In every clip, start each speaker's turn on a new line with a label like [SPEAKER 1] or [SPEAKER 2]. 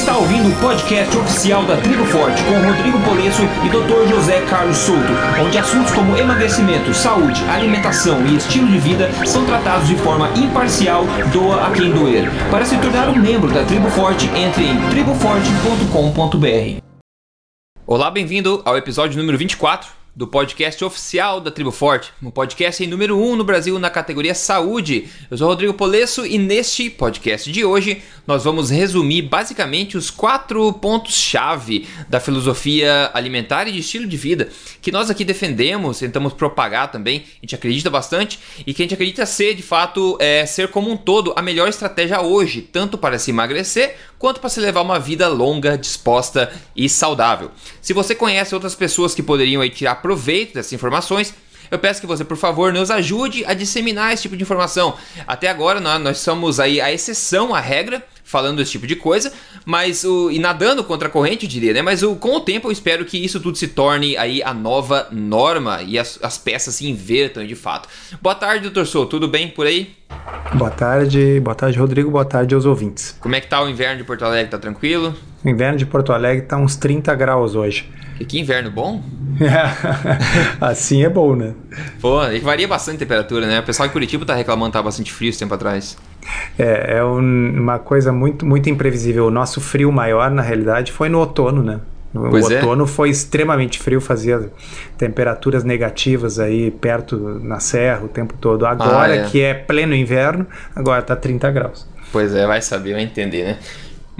[SPEAKER 1] está ouvindo o podcast oficial da Tribo Forte com Rodrigo Polesso e Dr. José Carlos Souto, onde assuntos como emagrecimento, saúde, alimentação e estilo de vida são tratados de forma imparcial, doa a quem doer. Para se tornar um membro da Tribo Forte, entre em triboforte.com.br. Olá, bem-vindo ao episódio número 24 do podcast oficial da Tribo Forte, um podcast em número 1 um no Brasil na categoria Saúde. Eu sou Rodrigo Polesso e neste podcast de hoje nós vamos resumir basicamente os quatro pontos-chave da filosofia alimentar e de estilo de vida que nós aqui defendemos, tentamos propagar também, a gente acredita bastante e que a gente acredita ser de fato é, ser como um todo a melhor estratégia hoje, tanto para se emagrecer quanto para se levar uma vida longa, disposta e saudável. Se você conhece outras pessoas que poderiam aí tirar proveito dessas informações, eu peço que você, por favor, nos ajude a disseminar esse tipo de informação. Até agora, nós somos aí a exceção à regra, falando esse tipo de coisa, mas o, e nadando contra a corrente, eu diria, né? Mas o, com o tempo eu espero que isso tudo se torne aí a nova norma e as, as peças se invertam de fato. Boa tarde, doutor Sou, tudo bem por aí?
[SPEAKER 2] Boa tarde, boa tarde, Rodrigo, boa tarde aos ouvintes.
[SPEAKER 1] Como é que tá o inverno de Porto Alegre? Tá tranquilo?
[SPEAKER 2] O inverno de Porto Alegre tá uns 30 graus hoje.
[SPEAKER 1] E que inverno bom?
[SPEAKER 2] assim é bom, né?
[SPEAKER 1] Pô, varia bastante a temperatura, né? O pessoal em Curitiba tá reclamando que tá bastante frio esse tempo atrás.
[SPEAKER 2] É, é um, uma coisa muito, muito imprevisível. O nosso frio maior, na realidade, foi no outono, né? O pois é. outono é. foi extremamente frio, fazia temperaturas negativas aí perto na serra o tempo todo. Agora ah, é. que é pleno inverno, agora tá 30 graus.
[SPEAKER 1] Pois é, vai saber, vai entender, né?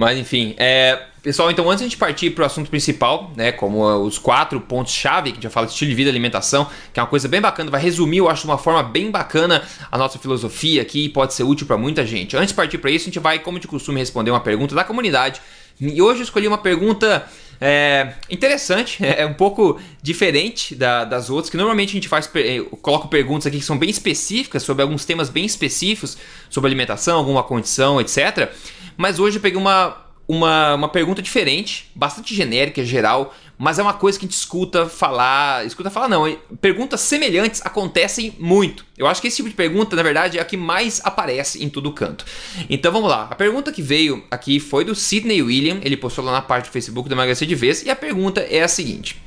[SPEAKER 1] Mas enfim, é, pessoal, então antes de a gente partir para o assunto principal, né, como os quatro pontos-chave, que a gente já fala de estilo de vida alimentação, que é uma coisa bem bacana, vai resumir, eu acho, de uma forma bem bacana a nossa filosofia aqui e pode ser útil para muita gente. Antes de partir para isso, a gente vai, como de costume, responder uma pergunta da comunidade. E hoje eu escolhi uma pergunta é, interessante, é um pouco diferente da, das outras, que normalmente a gente faz, eu coloco perguntas aqui que são bem específicas, sobre alguns temas bem específicos, sobre alimentação, alguma condição, etc. Mas hoje eu peguei uma, uma, uma pergunta diferente, bastante genérica, geral, mas é uma coisa que a gente escuta falar. Escuta falar, não. Perguntas semelhantes acontecem muito. Eu acho que esse tipo de pergunta, na verdade, é a que mais aparece em todo canto. Então vamos lá. A pergunta que veio aqui foi do Sidney William. Ele postou lá na parte do Facebook do Emagrecer de Vez. E a pergunta é a seguinte: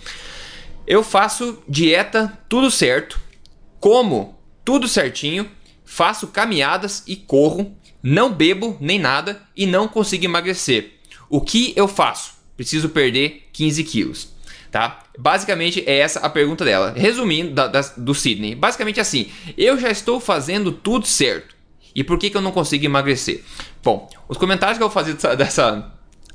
[SPEAKER 1] Eu faço dieta tudo certo, como tudo certinho, faço caminhadas e corro não bebo nem nada e não consigo emagrecer. O que eu faço? Preciso perder 15 quilos. Tá? Basicamente é essa a pergunta dela. Resumindo, da, da, do Sidney. Basicamente assim: eu já estou fazendo tudo certo. E por que, que eu não consigo emagrecer? Bom, os comentários que eu vou fazer dessa, dessa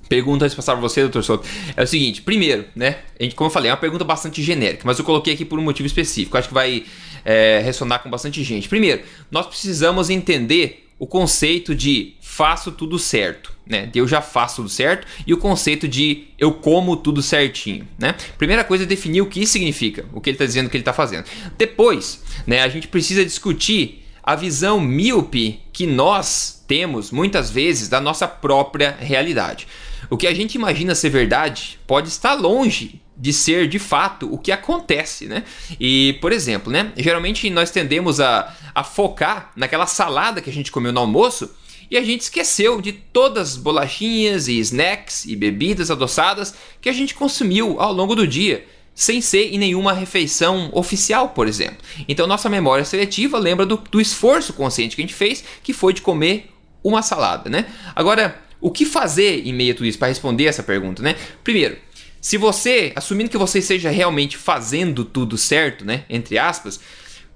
[SPEAKER 1] pergunta antes de passar para você, doutor Souto, é o seguinte: primeiro, né? Como eu falei, é uma pergunta bastante genérica, mas eu coloquei aqui por um motivo específico. Acho que vai é, ressonar com bastante gente. Primeiro, nós precisamos entender o conceito de faço tudo certo, né? Eu já faço tudo certo e o conceito de eu como tudo certinho, né? Primeira coisa é definir o que isso significa, o que ele está dizendo que ele está fazendo. Depois, né? A gente precisa discutir a visão míope que nós temos muitas vezes da nossa própria realidade. O que a gente imagina ser verdade pode estar longe de ser de fato o que acontece, né? E, por exemplo, né? Geralmente nós tendemos a, a focar naquela salada que a gente comeu no almoço e a gente esqueceu de todas as bolachinhas e snacks e bebidas adoçadas que a gente consumiu ao longo do dia, sem ser em nenhuma refeição oficial, por exemplo. Então nossa memória seletiva lembra do, do esforço consciente que a gente fez, que foi de comer uma salada, né? Agora, o que fazer em meio a tudo isso para responder essa pergunta, né? Primeiro, se você, assumindo que você esteja realmente fazendo tudo certo, né, entre aspas,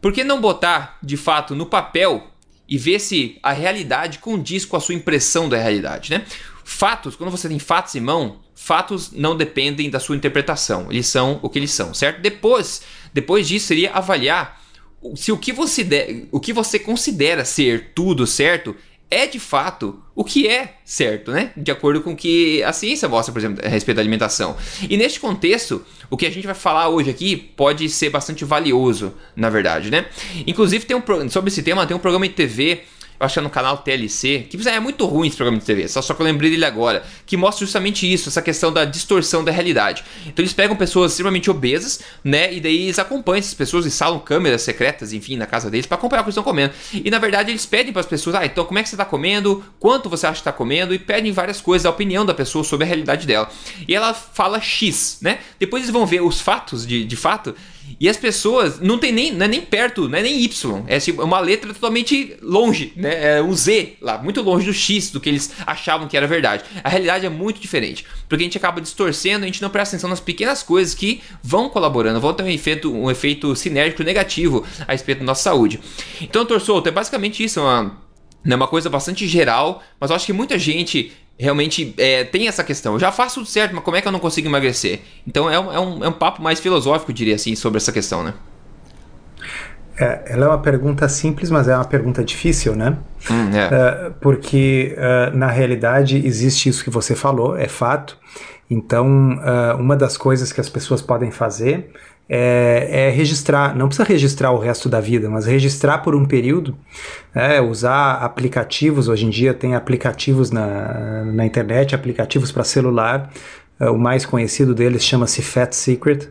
[SPEAKER 1] por que não botar de fato no papel e ver se a realidade condiz com a sua impressão da realidade, né? Fatos, quando você tem fatos em mão, fatos não dependem da sua interpretação, eles são o que eles são, certo? Depois, depois disso seria avaliar se o que você, de, o que você considera ser tudo certo é de fato o que é certo, né? De acordo com o que a ciência mostra, por exemplo, a respeito da alimentação. E neste contexto, o que a gente vai falar hoje aqui pode ser bastante valioso, na verdade, né? Inclusive, tem um, sobre esse tema, tem um programa de TV acho que é no canal TLC, que é muito ruim esse programa de TV, só, só que eu lembrei dele agora, que mostra justamente isso, essa questão da distorção da realidade. Então eles pegam pessoas extremamente obesas, né, e daí eles acompanham essas pessoas, instalam câmeras secretas, enfim, na casa deles para acompanhar o que eles estão comendo. E na verdade eles pedem para as pessoas, ah, então como é que você está comendo, quanto você acha que está comendo, e pedem várias coisas, a opinião da pessoa sobre a realidade dela. E ela fala X, né? Depois eles vão ver os fatos de, de fato e as pessoas não tem nem, não é nem perto, não é nem Y, é tipo, uma letra totalmente longe, né? É um Z lá, muito longe do X do que eles achavam que era verdade. A realidade é muito diferente, porque a gente acaba distorcendo, a gente não presta atenção nas pequenas coisas que vão colaborando, vão ter um efeito, um efeito sinérgico negativo a respeito da nossa saúde. Então, Torçoto, é basicamente isso, uma, é uma coisa bastante geral, mas eu acho que muita gente realmente é, tem essa questão. Eu já faço tudo certo, mas como é que eu não consigo emagrecer? Então é um, é um, é um papo mais filosófico, diria assim, sobre essa questão, né?
[SPEAKER 2] É, ela é uma pergunta simples, mas é uma pergunta difícil, né?
[SPEAKER 1] Hum, é.
[SPEAKER 2] uh, porque uh, na realidade existe isso que você falou, é fato. Então, uh, uma das coisas que as pessoas podem fazer é, é, registrar, não precisa registrar o resto da vida, mas registrar por um período, é, usar aplicativos, hoje em dia tem aplicativos na, na internet, aplicativos para celular, é, o mais conhecido deles chama-se Fat Secret,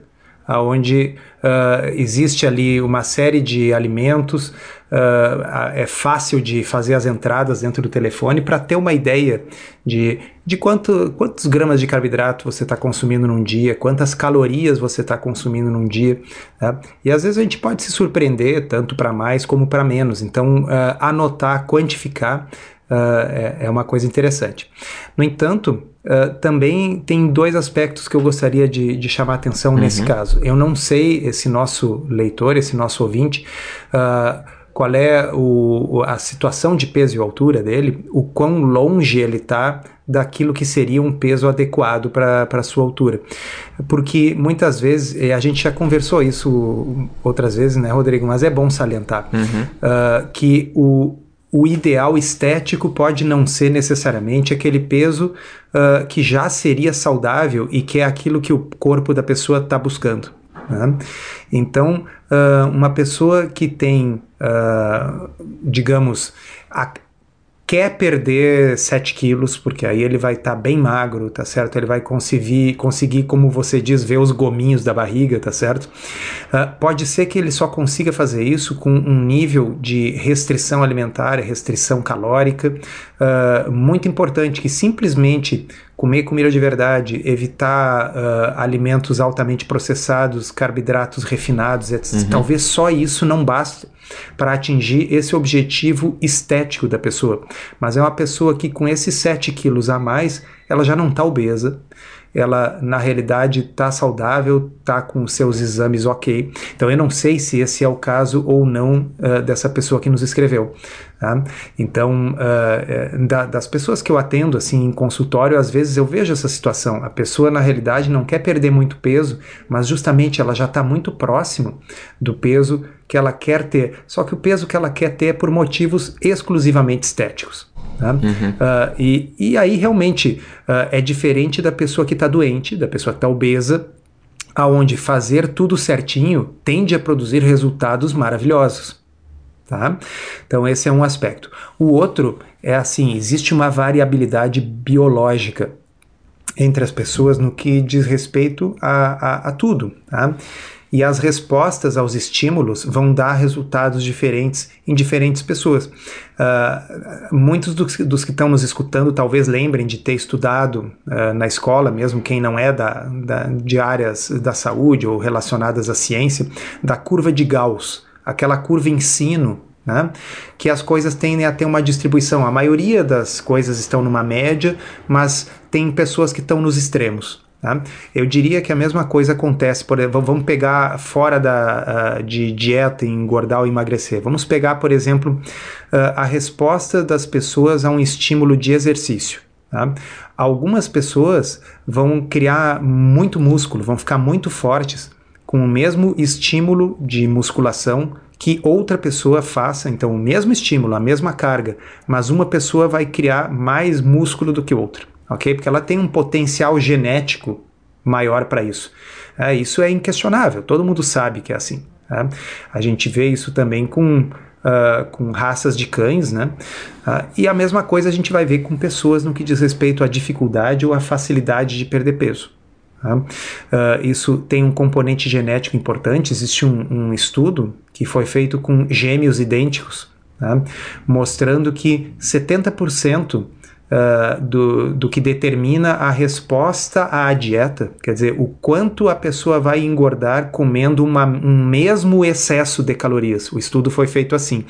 [SPEAKER 2] onde uh, existe ali uma série de alimentos, uh, é fácil de fazer as entradas dentro do telefone para ter uma ideia de, de quanto, quantos gramas de carboidrato você está consumindo num dia, quantas calorias você está consumindo num dia. Tá? E às vezes a gente pode se surpreender tanto para mais como para menos. Então, uh, anotar, quantificar Uh, é, é, uma coisa interessante. No entanto, uh, também tem dois aspectos que eu gostaria de, de chamar a atenção uhum. nesse caso. Eu não sei, esse nosso leitor, esse nosso ouvinte, uh, qual é o, a situação de peso e altura dele, o quão longe ele está daquilo que seria um peso adequado para a sua altura. Porque muitas vezes, a gente já conversou isso outras vezes, né, Rodrigo? Mas é bom salientar uhum. uh, que o, o ideal estético pode não ser necessariamente aquele peso uh, que já seria saudável e que é aquilo que o corpo da pessoa está buscando. Né? Então, uh, uma pessoa que tem, uh, digamos, a, quer perder 7 quilos, porque aí ele vai estar tá bem magro, tá certo? Ele vai conseguir, conseguir, como você diz, ver os gominhos da barriga, tá certo? Uh, pode ser que ele só consiga fazer isso com um nível de restrição alimentar, restrição calórica, uh, muito importante, que simplesmente comer comida de verdade, evitar uh, alimentos altamente processados, carboidratos refinados, etc. Uhum. Talvez só isso não baste para atingir esse objetivo estético da pessoa. Mas é uma pessoa que com esses 7 quilos a mais, ela já não está obesa, ela na realidade está saudável, está com seus exames ok. Então eu não sei se esse é o caso ou não uh, dessa pessoa que nos escreveu. Tá? Então, uh, da, das pessoas que eu atendo assim em consultório, às vezes eu vejo essa situação. A pessoa na realidade não quer perder muito peso, mas justamente ela já está muito próximo do peso que ela quer ter. Só que o peso que ela quer ter é por motivos exclusivamente estéticos. Tá? Uhum. Uh, e, e aí realmente uh, é diferente da pessoa que está doente, da pessoa que está obesa, aonde fazer tudo certinho tende a produzir resultados maravilhosos. Tá? Então esse é um aspecto. O outro é assim, existe uma variabilidade biológica entre as pessoas no que diz respeito a, a, a tudo. Tá? E as respostas aos estímulos vão dar resultados diferentes em diferentes pessoas. Uh, muitos dos, dos, que estão nos escutando talvez lembrem de ter estudado uh, na escola, mesmo quem não é da, da, de áreas da saúde ou relacionadas à ciência, da curva de Gauss, aquela curva ensino né? que as coisas tendem a ter uma distribuição. A maioria das coisas estão numa média, mas tem pessoas que estão nos extremos. Tá? Eu diria que a mesma coisa acontece, por vamos pegar fora da, uh, de dieta, engordar ou emagrecer. Vamos pegar, por exemplo, uh, a resposta das pessoas a um estímulo de exercício. Tá? Algumas pessoas vão criar muito músculo, vão ficar muito fortes com o mesmo estímulo de musculação que outra pessoa faça, então o mesmo estímulo, a mesma carga, mas uma pessoa vai criar mais músculo do que outra ok? Porque ela tem um potencial genético maior para isso. É, isso é inquestionável, todo mundo sabe que é assim. Tá? A gente vê isso também com uh, com raças de cães, né? Uh, e a mesma coisa a gente vai ver com pessoas no que diz respeito à dificuldade ou à facilidade de perder peso. Uh, isso tem um componente genético importante. Existe um, um estudo que foi feito com gêmeos idênticos, tá? mostrando que 70% uh, do, do que determina a resposta à dieta, quer dizer, o quanto a pessoa vai engordar comendo uma, um mesmo excesso de calorias. O estudo foi feito assim.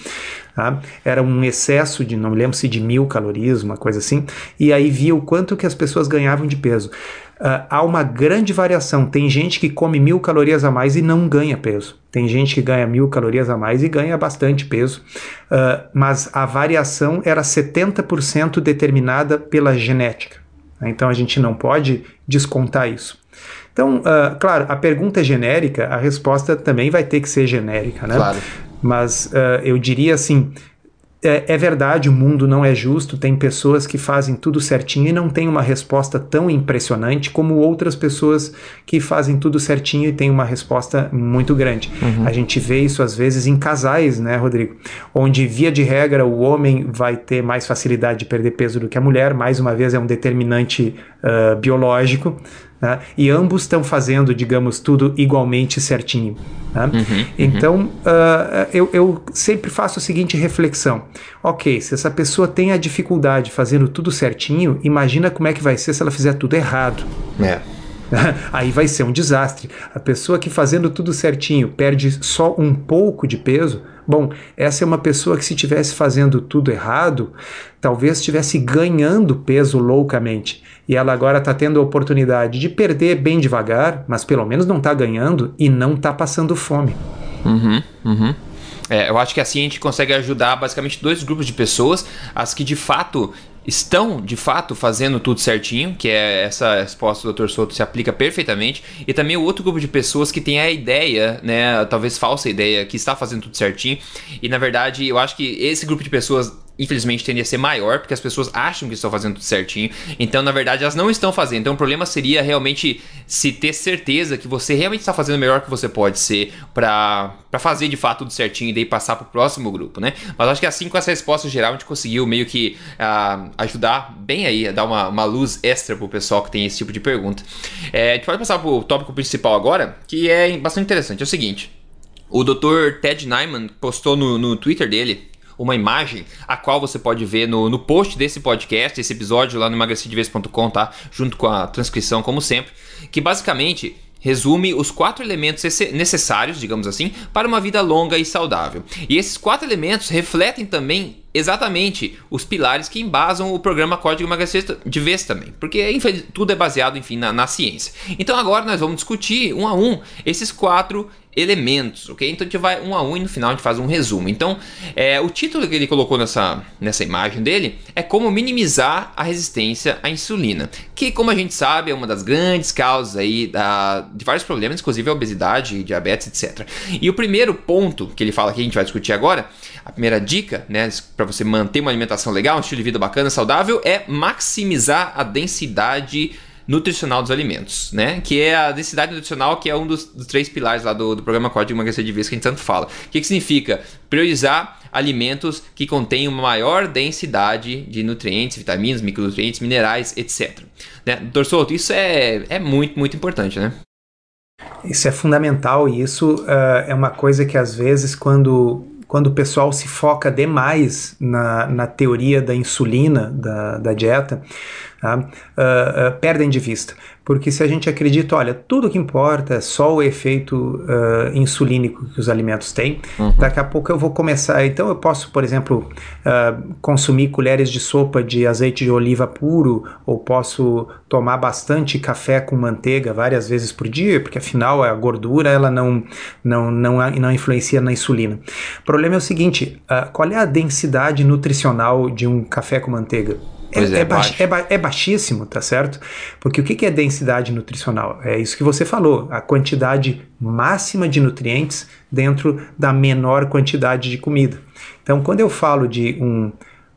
[SPEAKER 2] Tá? Era um excesso de, não me lembro se de mil calorias, uma coisa assim, e aí via o quanto que as pessoas ganhavam de peso. Uh, há uma grande variação. Tem gente que come mil calorias a mais e não ganha peso. Tem gente que ganha mil calorias a mais e ganha bastante peso. Uh, mas a variação era 70% determinada pela genética. Então a gente não pode descontar isso. Então, uh, claro, a pergunta é genérica, a resposta também vai ter que ser genérica, né? Claro. Mas eu diria assim: é, é, verdade, o mundo não é justo, tem pessoas que fazem tudo certinho e não tem uma resposta tão impressionante como outras pessoas que fazem tudo certinho e têm uma resposta muito grande. Uhum. A gente vê isso às vezes em casais, né, Rodrigo? Onde, via de regra, o homem vai ter mais facilidade de perder peso do que a mulher, mais uma vez é um determinante uh, biológico. Né? E ambos estão fazendo, digamos, tudo igualmente certinho. Né? Uhum, uhum. Então, uh, eu, eu, sempre faço a seguinte reflexão: ok, se essa pessoa tem a dificuldade fazendo tudo certinho, imagina como é que vai ser se ela fizer tudo errado. É. Aí vai ser um desastre. A pessoa que fazendo tudo certinho perde só um pouco de peso, bom, essa é uma pessoa que se estivesse fazendo tudo errado, talvez estivesse ganhando peso loucamente. E ela agora está tendo a oportunidade de perder bem devagar, mas pelo menos não está ganhando e não está passando fome.
[SPEAKER 1] Uhum, uhum. É, eu acho que assim a gente consegue ajudar basicamente dois grupos de pessoas, as que de fato estão de fato fazendo tudo certinho, que é essa resposta do Dr. Souto se aplica perfeitamente, e também o outro grupo de pessoas que tem a ideia, né, talvez falsa ideia, que está fazendo tudo certinho, e na verdade eu acho que esse grupo de pessoas infelizmente tende a ser maior, porque as pessoas acham que estão fazendo tudo certinho. Então, na verdade, elas não estão fazendo. Então, o problema seria realmente se ter certeza que você realmente está fazendo o melhor que você pode ser para fazer de fato tudo certinho e daí passar para o próximo grupo, né? Mas acho que assim, com essa resposta geral, a gente conseguiu meio que uh, ajudar bem aí, a dar uma, uma luz extra pro pessoal que tem esse tipo de pergunta. É, a gente pode passar para o tópico principal agora, que é bastante interessante. É o seguinte. O Dr. Ted Nyman postou no, no Twitter dele uma imagem, a qual você pode ver no, no post desse podcast, esse episódio lá no emagrecideves.com, tá? Junto com a transcrição, como sempre, que basicamente resume os quatro elementos necessários, digamos assim, para uma vida longa e saudável. E esses quatro elementos refletem também exatamente os pilares que embasam o programa Código Emagrecer de vez também, porque tudo é baseado, enfim, na, na ciência. Então agora nós vamos discutir um a um esses quatro elementos, ok? Então a gente vai um a um e no final a gente faz um resumo. Então, é, o título que ele colocou nessa, nessa imagem dele é como minimizar a resistência à insulina, que como a gente sabe é uma das grandes causas aí da, de vários problemas, inclusive a obesidade, diabetes, etc. E o primeiro ponto que ele fala que a gente vai discutir agora, a primeira dica, né, para você manter uma alimentação legal, um estilo de vida bacana, saudável, é maximizar a densidade nutricional dos alimentos, né? Que é a densidade nutricional, que é um dos, dos três pilares lá do, do programa Código Emagrecer de Vez que a gente tanto fala. O que, que significa? Priorizar alimentos que contêm uma maior densidade de nutrientes, vitaminas, micronutrientes, minerais, etc. Né? Doutor Souto, isso é, é muito, muito importante, né?
[SPEAKER 2] Isso é fundamental e isso uh, é uma coisa que às vezes quando quando o pessoal se foca demais na, na teoria da insulina, da, da dieta, tá? uh, uh, perdem de vista. Porque se a gente acredita, olha, tudo que importa é só o efeito uh, insulínico que os alimentos têm, uhum. daqui a pouco eu vou começar. Então eu posso, por exemplo, uh, consumir colheres de sopa de azeite de oliva puro, ou posso tomar bastante café com manteiga várias vezes por dia, porque afinal a gordura ela não, não, não, não influencia na insulina. O problema é o seguinte: uh, qual é a densidade nutricional de um café com manteiga? É, é, é, baix, é, ba é, baixíssimo, tá certo? Porque o que, que é densidade nutricional? É isso que você falou, a quantidade máxima de nutrientes dentro da menor quantidade de comida. Então, quando eu falo de um,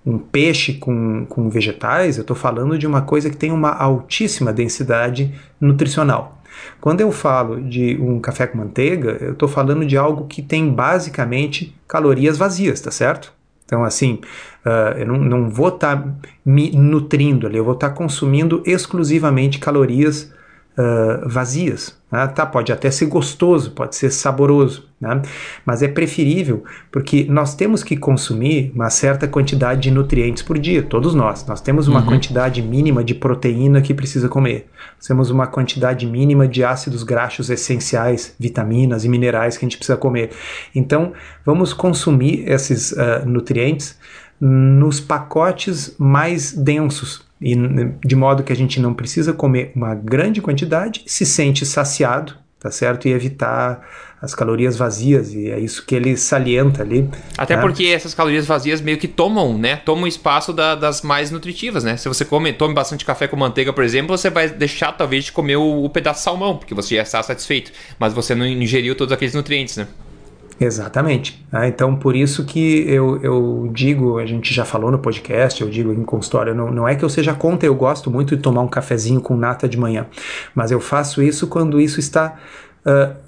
[SPEAKER 2] um peixe com, com vegetais, eu estou falando de uma coisa que tem uma altíssima densidade nutricional. Quando eu falo de um café com manteiga, eu estou falando de algo que tem basicamente calorias vazias, tá certo? Então, assim, uh, eu não, não vou estar tá me nutrindo ali, eu vou estar tá consumindo exclusivamente calorias uh, vazias. Né? Tá, pode até ser gostoso, pode ser saboroso, né? mas é preferível porque nós temos que consumir uma certa quantidade de nutrientes por dia, todos nós. Nós temos uma uhum. quantidade mínima de proteína que precisa comer, nós temos uma quantidade mínima de ácidos graxos essenciais, vitaminas e minerais que a gente precisa comer. Então, vamos consumir esses uh, nutrientes nos pacotes mais densos, e de modo que a gente não precisa comer uma grande quantidade, se sente saciado, tá certo? E evitar as calorias vazias, e é isso que ele salienta ali.
[SPEAKER 1] Até né? porque essas calorias vazias meio que tomam, né? Tomam espaço da, das mais nutritivas, né? Se você come, tome bastante café com manteiga, por exemplo, você vai deixar talvez de comer o, o pedaço de salmão, porque você já está satisfeito, mas você não ingeriu todos aqueles nutrientes, né?
[SPEAKER 2] Exatamente. Ah, então, por isso que eu, eu digo, a gente já falou no podcast, eu digo em consultório, não, não é que eu seja contra, eu gosto muito de tomar um cafezinho com nata de manhã, mas eu faço isso quando isso está uh,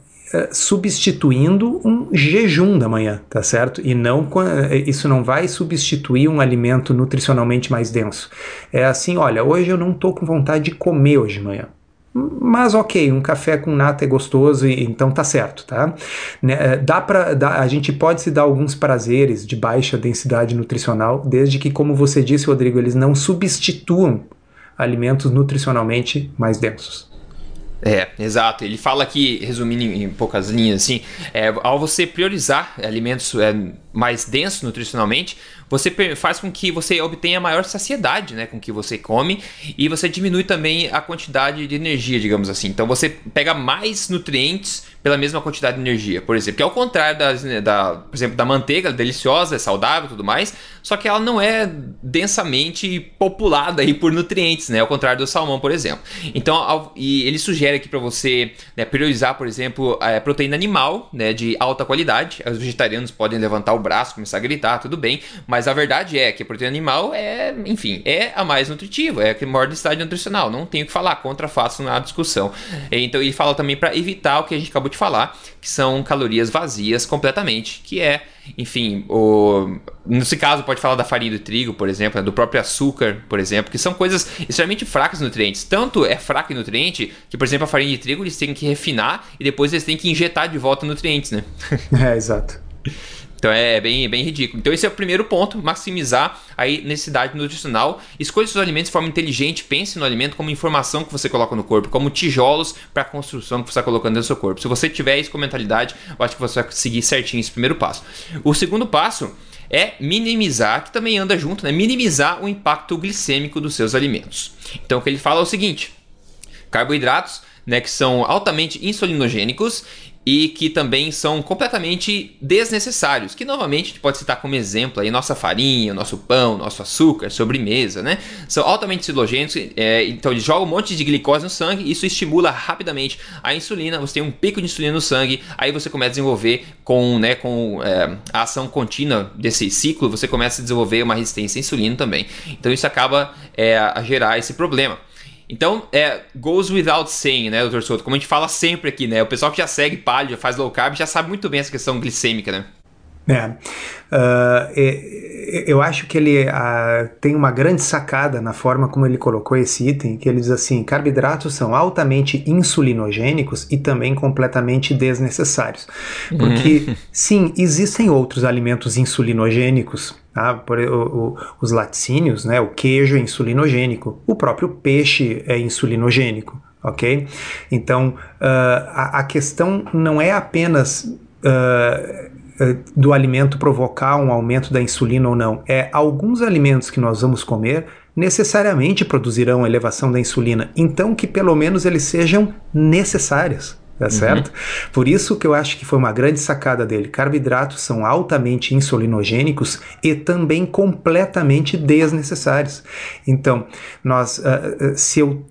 [SPEAKER 2] substituindo um jejum da manhã, tá certo? E não isso não vai substituir um alimento nutricionalmente mais denso. É assim, olha, hoje eu não estou com vontade de comer hoje de manhã. Mas ok, um café com nata é gostoso e então tá certo, tá? Né, é, dá para a gente pode se dar alguns prazeres de baixa densidade nutricional, desde que, como você disse, Rodrigo, eles não substituam alimentos nutricionalmente mais densos.
[SPEAKER 1] É, exato. Ele fala aqui, resumindo em poucas linhas, assim, é, ao você priorizar alimentos é, mais densos nutricionalmente, você faz com que você obtenha maior saciedade né, com o que você come e você diminui também a quantidade de energia, digamos assim. Então você pega mais nutrientes pela mesma quantidade de energia, por exemplo. Que é o contrário da, da, por exemplo, da manteiga, deliciosa, é saudável tudo mais, só que ela não é densamente populada aí por nutrientes, né? Ao contrário do salmão, por exemplo. Então, ao, e ele sugere aqui para você né, priorizar, por exemplo, a proteína animal, né, de alta qualidade. Os vegetarianos podem levantar o braço, começar a gritar, tudo bem, mas a verdade é que a proteína animal é, enfim, é a mais nutritiva, é a que maior densidade nutricional. Não tenho o que falar contra, faço na discussão. Então, ele fala também para evitar o que a gente acabou de falar, que são calorias vazias completamente, que é, enfim, o nesse caso pode falar da farinha do trigo, por exemplo, do próprio açúcar, por exemplo, que são coisas extremamente fracas em nutrientes. Tanto é fraca em nutriente que, por exemplo, a farinha de trigo eles têm que refinar e depois eles têm que injetar de volta nutrientes, né?
[SPEAKER 2] É, exato.
[SPEAKER 1] Então é bem, bem ridículo. Então esse é o primeiro ponto, maximizar a necessidade nutricional. Escolha seus alimentos de forma inteligente, pense no alimento como informação que você coloca no corpo, como tijolos para a construção que você está colocando no seu corpo. Se você tiver isso com mentalidade, eu acho que você vai seguir certinho esse primeiro passo. O segundo passo é minimizar, que também anda junto, né? Minimizar o impacto glicêmico dos seus alimentos. Então o que ele fala é o seguinte: carboidratos, né, que são altamente insulinogênicos e que também são completamente desnecessários, que novamente a gente pode citar como exemplo aí nossa farinha, nosso pão, nosso açúcar, sobremesa, né? São altamente silogênicos, é, então eles jogam um monte de glicose no sangue, isso estimula rapidamente a insulina, você tem um pico de insulina no sangue, aí você começa a desenvolver com, né, com é, a ação contínua desse ciclo, você começa a desenvolver uma resistência à insulina também. Então isso acaba é, a gerar esse problema. Então, é, goes without saying, né, doutor Souto? Como a gente fala sempre aqui, né? O pessoal que já segue palio, já faz low carb, já sabe muito bem essa questão glicêmica, né?
[SPEAKER 2] É. Uh, eu acho que ele uh, tem uma grande sacada na forma como ele colocou esse item, que ele diz assim: carboidratos são altamente insulinogênicos e também completamente desnecessários. Porque, uhum. sim, existem outros alimentos insulinogênicos, tá? Por, o, o, os laticínios, né? o queijo é insulinogênico, o próprio peixe é insulinogênico. Ok? Então, uh, a, a, questão não é apenas do alimento provocar um aumento da insulina ou não. É alguns alimentos que nós vamos comer necessariamente produzirão elevação da insulina, então que pelo menos eles sejam necessários. Tá uhum. certo? Por isso que eu acho que foi uma grande sacada dele. Carboidratos são altamente insulinogênicos e também completamente desnecessários. Então, nós, uh, se eu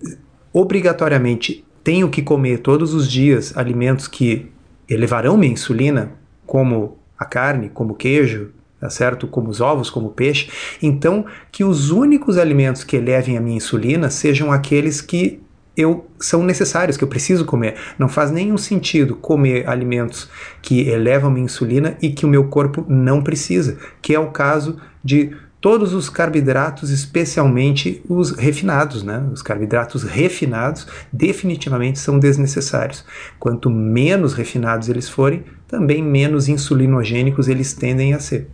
[SPEAKER 2] obrigatoriamente tenho que comer todos os dias alimentos que elevarão minha insulina, como a carne, como o queijo, tá certo? Como os ovos, como o peixe. Então, que os únicos alimentos que elevem a minha insulina sejam aqueles que eu são necessários, que eu preciso comer. Não faz nenhum sentido comer alimentos que elevam minha insulina e que o meu corpo não precisa, que é o caso de todos os carboidratos, especialmente os refinados, né? Os carboidratos refinados definitivamente são desnecessários. Quanto menos refinados eles forem, também menos insulinogênicos eles tendem a ser.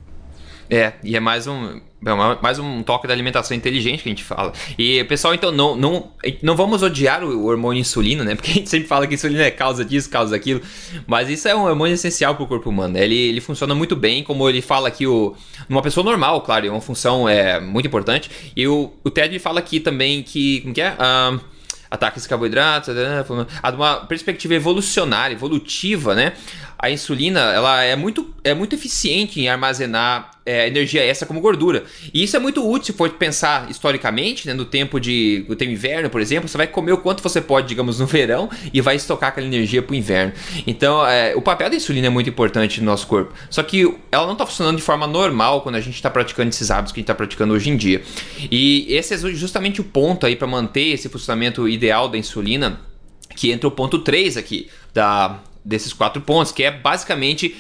[SPEAKER 1] É, e é mais um é mais um toque da alimentação inteligente que a gente fala. E, pessoal, então, não, não, não vamos odiar o hormônio insulina, né? Porque a gente sempre fala que insulina é causa disso, causa daquilo. Mas isso é um hormônio essencial para o corpo humano. Né? Ele, ele funciona muito bem, como ele fala aqui, o, numa pessoa normal, claro, é uma função é, muito importante. E o, o Ted fala aqui também que. Como que é? Uh, ataques de carboidratos, né? uma perspectiva evolucionária, evolutiva, né? A insulina ela é muito, é muito eficiente em armazenar é, energia extra como gordura. E isso é muito útil se for pensar historicamente, né? No tempo de no tempo inverno, por exemplo, você vai comer o quanto você pode, digamos, no verão e vai estocar aquela energia para o inverno. Então, é, o papel da insulina é muito importante no nosso corpo. Só que ela não está funcionando de forma normal quando a gente está praticando esses hábitos que a gente está praticando hoje em dia. E esse é justamente o ponto aí para manter esse funcionamento ideal da insulina, que entra o ponto 3 aqui da desses quatro pontos, que é basicamente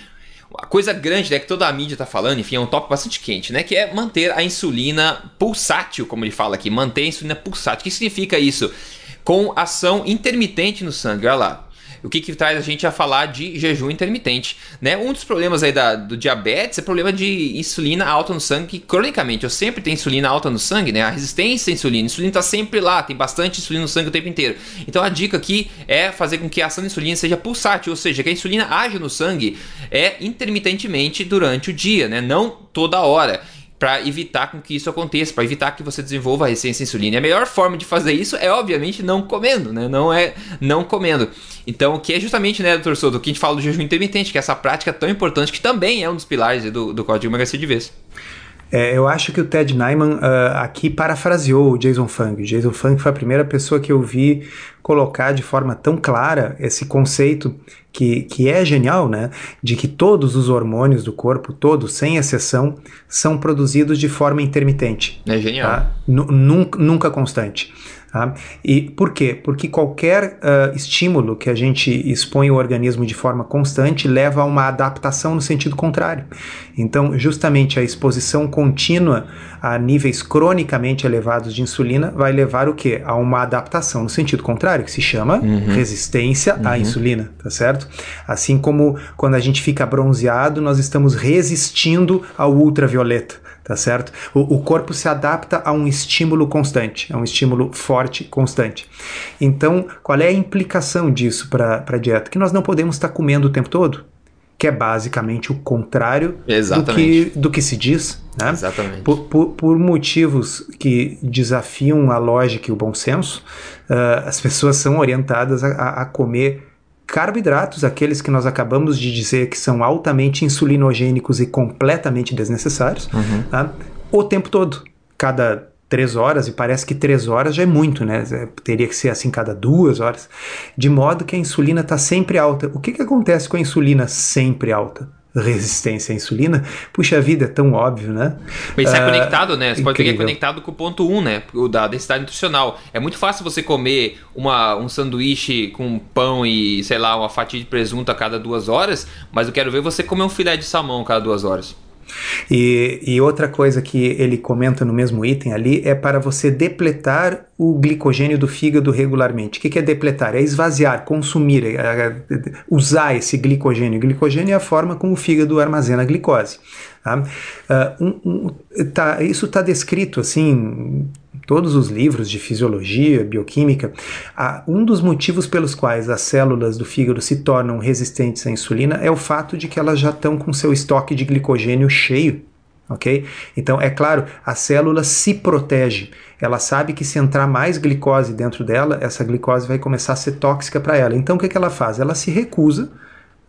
[SPEAKER 1] a coisa grande né, que toda a mídia está falando, enfim, é um tópico bastante quente, né? Que é manter a insulina pulsátil, como ele fala aqui, manter a insulina pulsátil. O que significa isso? Com ação intermitente no sangue, olha lá o que, que traz a gente a falar de jejum intermitente. Né? Um dos problemas aí da, do diabetes é problema de insulina alta no sangue, cronicamente. Eu sempre tenho insulina alta no sangue, né? A resistência à insulina. A insulina está sempre lá, tem bastante insulina no sangue o tempo inteiro. Então a dica aqui é fazer com que a ação da insulina seja pulsátil, ou seja, que a insulina age no sangue é intermitentemente durante o dia, né? Não toda hora para evitar com que isso aconteça, para evitar que você desenvolva a resistência à insulina. E a melhor forma de fazer isso é, obviamente, não comendo, né? Não é não comendo. Então, que é justamente, né, doutor Souto, que a gente fala do jejum intermitente, que é essa prática tão importante, que também é um dos pilares do, do Código Emagrecer de Vez.
[SPEAKER 2] É, eu acho que o Ted Nyman uh, aqui parafraseou o Jason Fung. O Jason Fung foi a primeira pessoa que eu vi colocar de forma tão clara esse conceito que, que é genial, né? De que todos os hormônios do corpo, todos, sem exceção, são produzidos de forma intermitente.
[SPEAKER 1] É genial. Tá?
[SPEAKER 2] Nunca, nunca constante. Tá? E por quê? Porque qualquer uh, estímulo que a gente expõe o organismo de forma constante leva a uma adaptação no sentido contrário. Então, justamente a exposição contínua a níveis cronicamente elevados de insulina vai levar o quê? A uma adaptação no sentido contrário, que se chama uhum. resistência uhum. à insulina, tá certo? Assim como quando a gente fica bronzeado, nós estamos resistindo ao ultravioleta tá certo? O, o, corpo se adapta a um estímulo constante, a um estímulo forte, constante. Então, qual é a implicação disso para a dieta? Que nós não podemos estar tá comendo o tempo todo, que é basicamente o contrário do que, do que se diz. Né?
[SPEAKER 1] Exatamente.
[SPEAKER 2] Por, por, por, motivos que desafiam a lógica e o bom senso, uh, as pessoas são orientadas a, a comer carboidratos, aqueles que nós acabamos de dizer que são altamente insulinogênicos e completamente desnecessários, uhum. tá? o tempo todo. Cada três horas, e parece que três horas já é muito, né? É, teria que ser assim cada duas horas. De modo que a insulina está sempre alta. O que, que acontece com a insulina sempre alta? Resistência à insulina, puxa vida, é tão óbvio, né?
[SPEAKER 1] Mas isso é uh, conectado, né? Você incrível. pode ver que é conectado com o ponto 1, um, né? O da densidade nutricional. É muito fácil você comer uma, um sanduíche com pão e, sei lá, uma fatia de presunto a cada duas horas, mas eu quero ver você comer um filé de salmão a cada duas horas.
[SPEAKER 2] E, e, outra coisa que ele comenta no mesmo item ali é para você depletar o glicogênio do fígado regularmente. O que, que é depletar? É esvaziar, consumir, é, é, usar esse glicogênio. O glicogênio é a forma como o fígado armazena a glicose. Tá? Uh, um, um, tá, isso está descrito assim todos os livros de fisiologia, bioquímica, um dos motivos pelos quais as células do fígado se tornam resistentes à insulina é o fato de que elas já estão com seu estoque de glicogênio cheio. Ok? Então, é claro, a célula se protege. Ela sabe que se entrar mais glicose dentro dela, essa glicose vai começar a ser tóxica para ela. Então, o que, que ela faz? Ela se recusa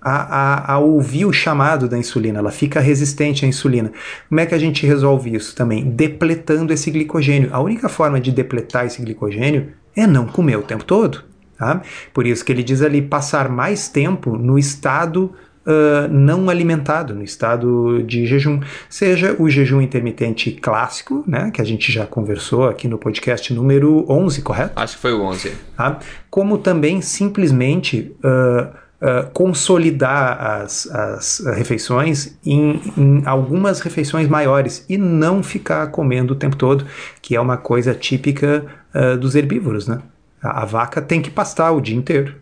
[SPEAKER 2] a, a, a, ouvir o chamado da insulina, ela fica resistente à insulina. Como é que a gente resolve isso também? Depletando esse glicogênio. A única forma de depletar esse glicogênio é não comer o tempo todo. Tá? Por isso que ele diz ali passar mais tempo no estado uh, não alimentado, no estado de jejum. Seja o jejum intermitente clássico, né, que a gente já conversou aqui no podcast número 11, correto?
[SPEAKER 1] Acho que foi o 11.
[SPEAKER 2] Tá? Como também simplesmente. Uh, Uh, consolidar as, as refeições em, em, algumas refeições maiores e não ficar comendo o tempo todo, que é uma coisa típica uh, dos herbívoros, né? A, a, vaca tem que pastar o dia inteiro.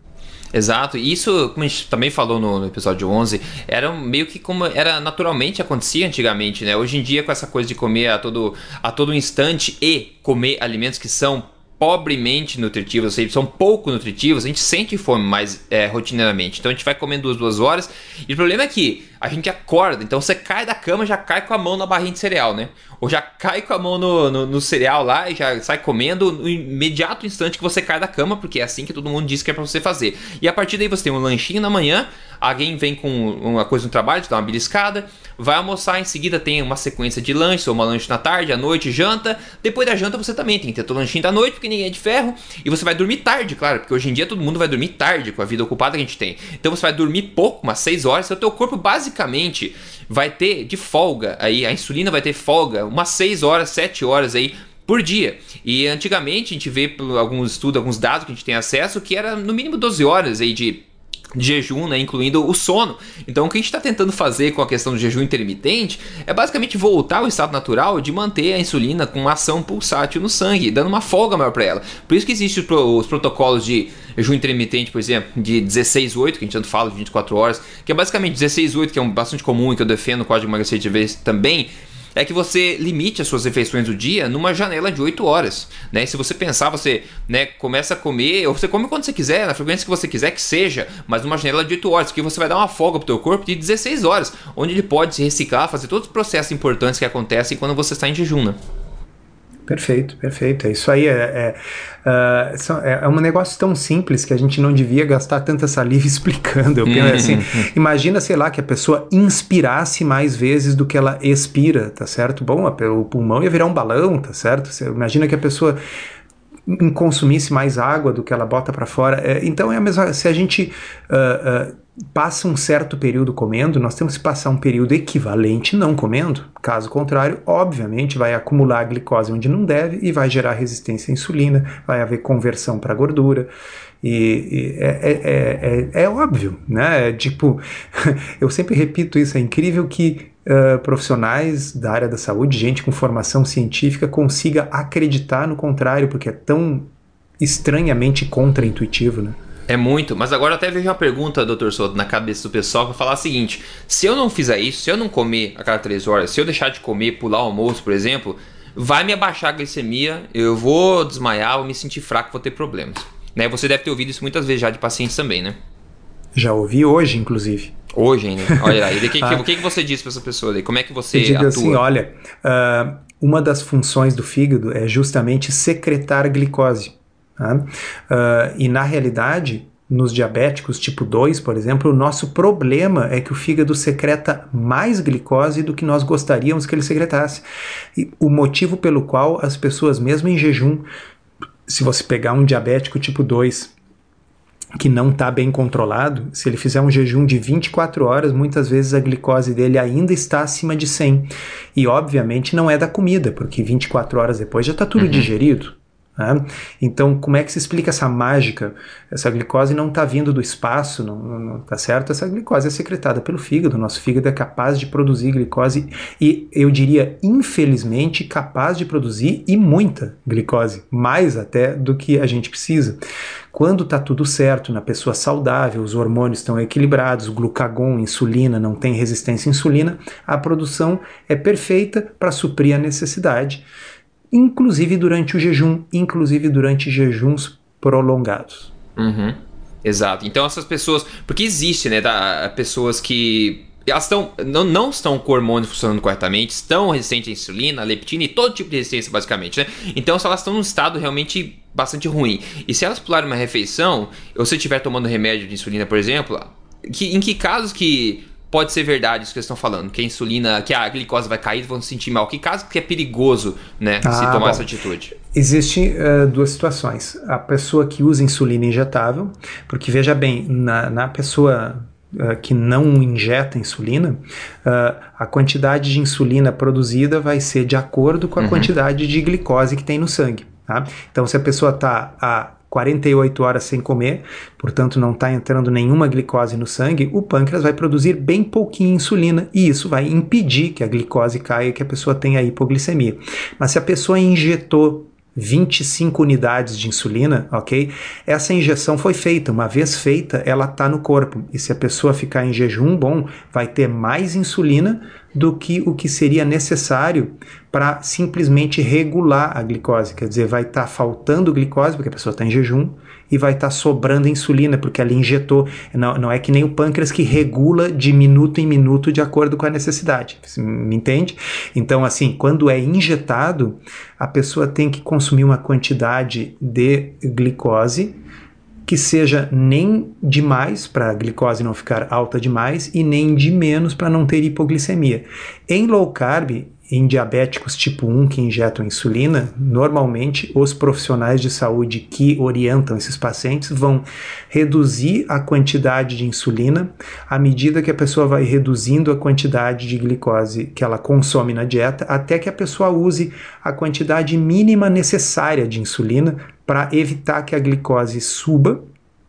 [SPEAKER 1] Exato, e isso, como a gente também falou no, no, episódio 11, era meio que como era naturalmente acontecia antigamente, né? Hoje em dia, com essa coisa de comer a todo, a todo instante e comer alimentos que são pobremente nutritivos, ou seja, são pouco nutritivos, a gente sente fome mais é, rotineiramente. Então a gente vai comendo duas, duas horas. E o problema é que a gente acorda, então você cai da cama, já cai com a mão na barrinha de cereal, né? Ou já cai com a mão no, no, no, cereal lá e já sai comendo no imediato instante que você cai da cama, porque é assim que todo mundo diz que é pra você fazer. E a partir daí você tem um lanchinho na manhã, alguém vem com uma coisa no trabalho, te dá uma beliscada, vai almoçar, em seguida tem uma sequência de lanches, ou uma lanche na tarde, à noite, janta. Depois da janta você também tem que ter o lanchinho da noite, porque ninguém é de ferro, e você vai dormir tarde, claro, porque hoje em dia todo mundo vai dormir tarde com a vida ocupada que a gente tem. Então você vai dormir pouco, umas 6 horas, seu teu corpo basicamente basicamente vai ter de folga aí, a insulina vai ter folga umas 6 horas, 7 horas aí por dia. E antigamente a gente vê alguns estudos, alguns dados que a gente tem acesso que era no mínimo 12 horas aí de de jejum, né, incluindo o sono. Então, o que a gente está tentando fazer com a questão do jejum intermitente é basicamente voltar ao estado natural de manter a insulina com ação pulsátil no sangue, dando uma folga maior para ela. Por isso que existem os protocolos de jejum intermitente, por exemplo, de 16-8, que a gente tanto fala de 24 horas, que é basicamente 16-8, que é um bastante comum e que eu defendo no Código Emagrecer de vez também é que você limite as suas refeições do dia numa janela de 8 horas. Né? Se você pensar, você né, começa a comer, ou você come quando você quiser, na frequência que você quiser que seja, mas numa janela de 8 horas, porque você vai dar uma folga pro teu corpo de 16 horas, onde ele pode se reciclar, fazer todos os processos importantes que acontecem quando você está em jejum. Né?
[SPEAKER 2] Perfeito, perfeito. É isso aí. É, é, é, é, um negócio tão simples que a gente não devia gastar tanta saliva explicando. Eu penso assim, imagina, sei lá, que a pessoa inspirasse mais vezes do que ela expira, tá certo? Bom, o pulmão ia virar um balão, tá certo? Você imagina que a pessoa consumisse mais água do que ela bota para fora. É, então é a mesma. Se a gente uh, uh, passa um certo período comendo, nós temos que passar um período equivalente não comendo. Caso contrário, obviamente vai acumular glicose onde não deve e vai gerar resistência à insulina, vai haver conversão para gordura. E, e é, é, é, é, óbvio, né? É tipo, eu sempre repito isso, é incrível que uh, profissionais da área da saúde, gente com formação científica, consiga acreditar no contrário, porque é tão estranhamente contraintuitivo, né?
[SPEAKER 1] É muito, mas agora até vejo uma pergunta, doutor Soto, na cabeça do pessoal que falar o seguinte: se eu não fizer isso, se eu não comer a cada três horas, se eu deixar de comer, pular o almoço, por exemplo, vai me abaixar a glicemia, eu vou desmaiar, vou me sentir fraco, vou ter problemas. Né? Você deve ter ouvido isso muitas vezes já de pacientes também, né?
[SPEAKER 2] Já ouvi hoje, inclusive.
[SPEAKER 1] Hoje ainda. Olha aí. O que, ah. que, que, você disse para essa pessoa? Como é que você
[SPEAKER 2] eu digo assim, atua? assim, olha, uh, uma das funções do fígado é justamente secretar glicose. Tá? Uh, e na realidade, nos diabéticos tipo 2, por exemplo, o nosso problema é que o fígado secreta mais glicose do que nós gostaríamos que ele secretasse. E o motivo pelo qual as pessoas, mesmo em jejum, se você pegar um diabético tipo 2 que não está bem controlado, se ele fizer um jejum de 24 horas, muitas vezes a glicose dele ainda está acima de 100. E obviamente não é da comida, porque 24 horas depois já está tudo uhum. digerido. Né? Então, como é que se explica essa mágica? Essa glicose não está vindo do espaço, não está certo? Essa glicose é secretada pelo fígado. Nosso fígado é capaz de produzir glicose e, eu diria, infelizmente, capaz de produzir e muita glicose, mais até do que a gente precisa. Quando está tudo certo, na pessoa saudável, os hormônios estão equilibrados, glucagon, insulina, não tem resistência à insulina, a produção é perfeita para suprir a necessidade inclusive durante o jejum, inclusive durante jejuns prolongados.
[SPEAKER 1] Uhum. Exato. Então essas pessoas, porque existe, né, tá, pessoas que elas estão não, não estão com hormônios funcionando corretamente, estão resistentes à insulina, à leptina e todo tipo de resistência basicamente, né? Então se elas estão num estado realmente bastante ruim. E se elas pularem uma refeição, ou se estiver tomando remédio de insulina, por exemplo, que, em que casos que pode ser verdade isso que eles estão falando, que a insulina, que a glicose vai cair, vão se sentir mal. Que caso que é perigoso, né, ah, se tomar bom. essa atitude?
[SPEAKER 2] Existem uh, duas situações. A pessoa que usa insulina injetável, porque veja bem, na, na pessoa uh, que não injeta insulina, uh, a quantidade de insulina produzida vai ser de acordo com a uhum. quantidade de glicose que tem no sangue. Tá? Então, se a pessoa está a 48 horas sem comer, portanto não está entrando nenhuma glicose no sangue, o pâncreas vai produzir bem pouquinho insulina e isso vai impedir que a glicose caia e que a pessoa tenha hipoglicemia. Mas se a pessoa injetou 25 unidades de insulina, ok? Essa injeção foi feita, uma vez feita, ela está no corpo. E se a pessoa ficar em jejum, bom, vai ter mais insulina do que o que seria necessário para simplesmente regular a glicose. Quer dizer, vai estar tá faltando glicose, porque a pessoa está em jejum, e vai estar tá sobrando insulina, porque ela injetou. Não, não é que nem o pâncreas que regula de minuto em minuto de acordo com a necessidade. Me entende? Então, assim, quando é injetado, a pessoa tem que consumir uma quantidade de glicose que seja nem demais para a glicose não ficar alta demais e nem de menos para não ter hipoglicemia. Em low carb, em diabéticos tipo 1 que injetam insulina, normalmente os profissionais de saúde que orientam esses pacientes vão reduzir a quantidade de insulina à medida que a pessoa vai reduzindo a quantidade de glicose que ela consome na dieta, até que a pessoa use a quantidade mínima necessária de insulina para evitar que a glicose suba,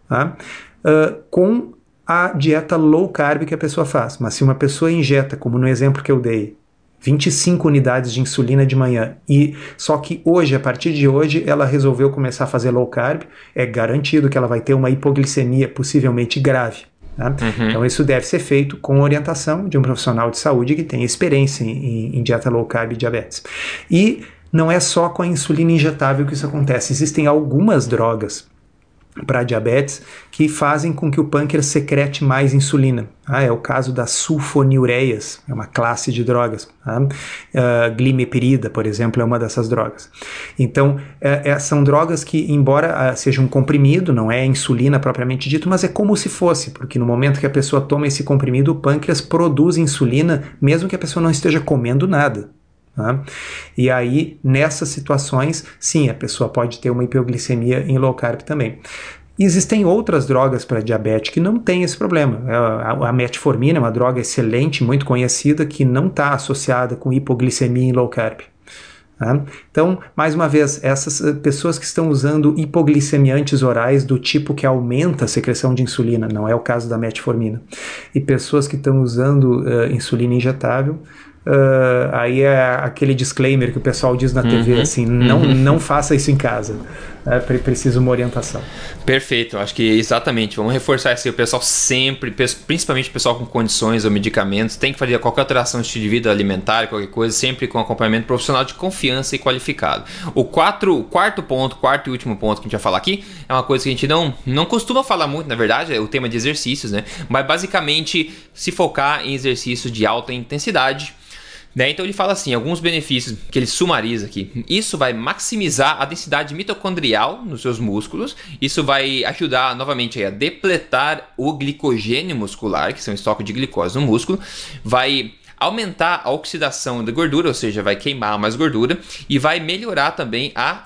[SPEAKER 2] tá? uh, com a dieta low carb que a pessoa faz. Mas se uma pessoa injeta, como no exemplo que eu dei, 25 unidades de insulina de manhã. E só que hoje, a partir de hoje, ela resolveu começar a fazer low carb. É garantido que ela vai ter uma hipoglicemia possivelmente grave. Tá? Uhum. Então, isso deve ser feito com orientação de um profissional de saúde que tem experiência em, em dieta low carb e diabetes. E não é só com a insulina injetável que isso acontece. Existem algumas drogas para diabetes que fazem com que o pâncreas secrete mais insulina. Ah, é o caso das sulfonilureias, é uma classe de drogas. Tá? Uh, glimepirida, por exemplo, é uma dessas drogas. Então, é, é, são drogas que, embora uh, seja um comprimido, não é insulina propriamente dito, mas é como se fosse, porque no momento que a pessoa toma esse comprimido, o pâncreas produz insulina, mesmo que a pessoa não esteja comendo nada. Tá? E aí, nessas situações, sim, a pessoa pode ter uma hipoglicemia em low carb também. Existem outras drogas para diabetes que não têm esse problema. É, a, metformina é uma droga excelente, muito conhecida, que não está associada com hipoglicemia em low carb. Tá? Então, mais uma vez, essas eh, pessoas que estão usando hipoglicemiantes orais do tipo que aumenta a secreção de insulina, não é o caso da metformina, e pessoas que estão usando uh, insulina injetável, Uh, aí é aquele disclaimer que o pessoal diz na uhum, TV, assim, não, uhum. não faça isso em casa. É, precisa uma orientação.
[SPEAKER 1] Perfeito, acho que exatamente. Vamos reforçar isso. O pessoal sempre, principalmente o pessoal com condições ou medicamentos, tem que fazer qualquer alteração de estilo de vida alimentar, qualquer coisa, sempre com acompanhamento profissional de confiança e qualificado. O, quatro, o quarto ponto, quarto e último ponto que a gente vai falar aqui, é uma coisa que a gente não, não costuma falar muito, na verdade, é o tema de exercícios, né? Mas basicamente se focar em exercícios de alta intensidade né? Então ele fala assim, alguns benefícios que ele sumariza aqui. Isso vai maximizar a densidade mitocondrial nos seus músculos. Isso vai ajudar novamente a depletar o glicogênio muscular, que são estoque de glicose no músculo. Vai aumentar a oxidação da gordura, ou seja, vai queimar mais gordura e vai melhorar também a,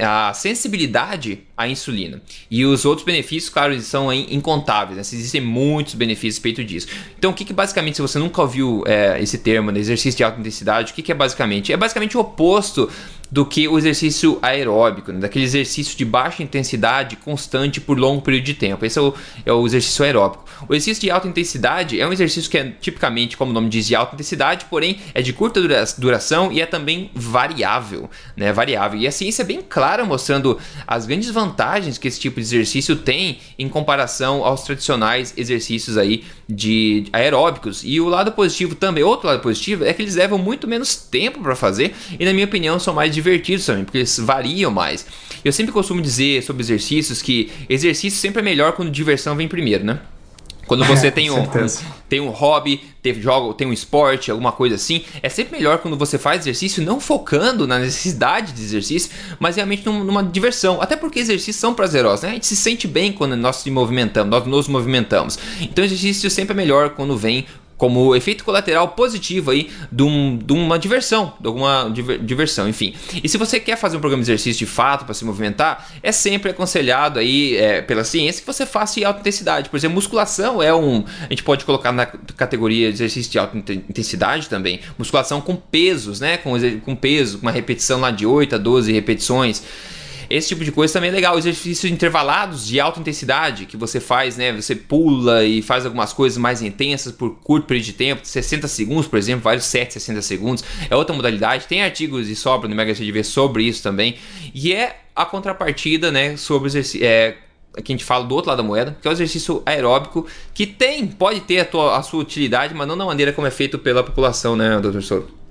[SPEAKER 1] a sensibilidade à insulina. E os outros benefícios, claro, são incontáveis, né? existem muitos benefícios a disso. Então, o que, que basicamente, se você nunca ouviu é, esse termo, né, exercício de alta intensidade, o que, que é basicamente? É basicamente o oposto do que o exercício aeróbico, né? daquele exercício de baixa intensidade constante por longo período de tempo. Esse é o, é o exercício aeróbico. O exercício de alta intensidade é um exercício que é tipicamente, como o nome diz, de alta intensidade, porém é de curta duração e é também variável, né? Variável. E a ciência é bem clara mostrando as grandes vantagens que esse tipo de exercício tem em comparação aos tradicionais exercícios aí de aeróbicos. E o lado positivo também, outro lado positivo, é que eles levam muito menos tempo para fazer e, na minha opinião, são mais divertidos também, porque eles variam mais. Eu sempre costumo dizer sobre exercícios que exercício sempre é melhor quando diversão vem primeiro, né? Quando você é, tem, um, tem um hobby, tem, joga, tem um esporte, alguma coisa assim, é sempre melhor quando você faz exercício não focando na necessidade de exercício, mas realmente num, numa diversão. Até porque exercícios são prazerosos, né? A gente se sente bem quando nós se movimentamos, nós nos movimentamos. Então exercício sempre é melhor quando vem como efeito colateral positivo aí de, um, de uma diversão, de alguma diver, diversão, enfim. E se você quer fazer um programa de exercício de fato para se movimentar, é sempre aconselhado aí é, pela ciência que você faça em alta intensidade. Por exemplo, musculação é um, a gente pode colocar na categoria de exercício de alta intensidade também. Musculação com pesos, né? Com, com peso, com uma repetição lá de 8 a 12 repetições. Esse tipo de coisa também é legal. Exercícios intervalados de alta intensidade que você faz, né? Você pula e faz algumas coisas mais intensas por curto período de tempo, 60 segundos, por exemplo, vários 7, 60 segundos. É outra modalidade. Tem artigos e sobra no Mega CDV sobre isso também. E é a contrapartida, né, sobre exercício. É, que a gente fala do outro lado da moeda, que é o exercício aeróbico, que tem, pode ter a, tua, a sua utilidade, mas não da maneira como é feito pela população, né, doutor Souto?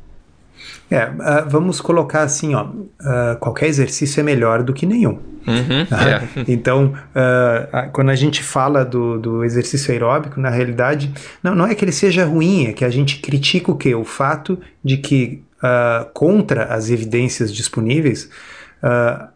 [SPEAKER 2] É, uh, vamos colocar assim, ó, uh, qualquer exercício é melhor do que nenhum. Uhum, é. Então, uh, quando a gente fala do, do exercício aeróbico, na realidade, não, não é que ele seja ruim, é que a gente critica o quê? O fato de que, contra as evidências disponíveis,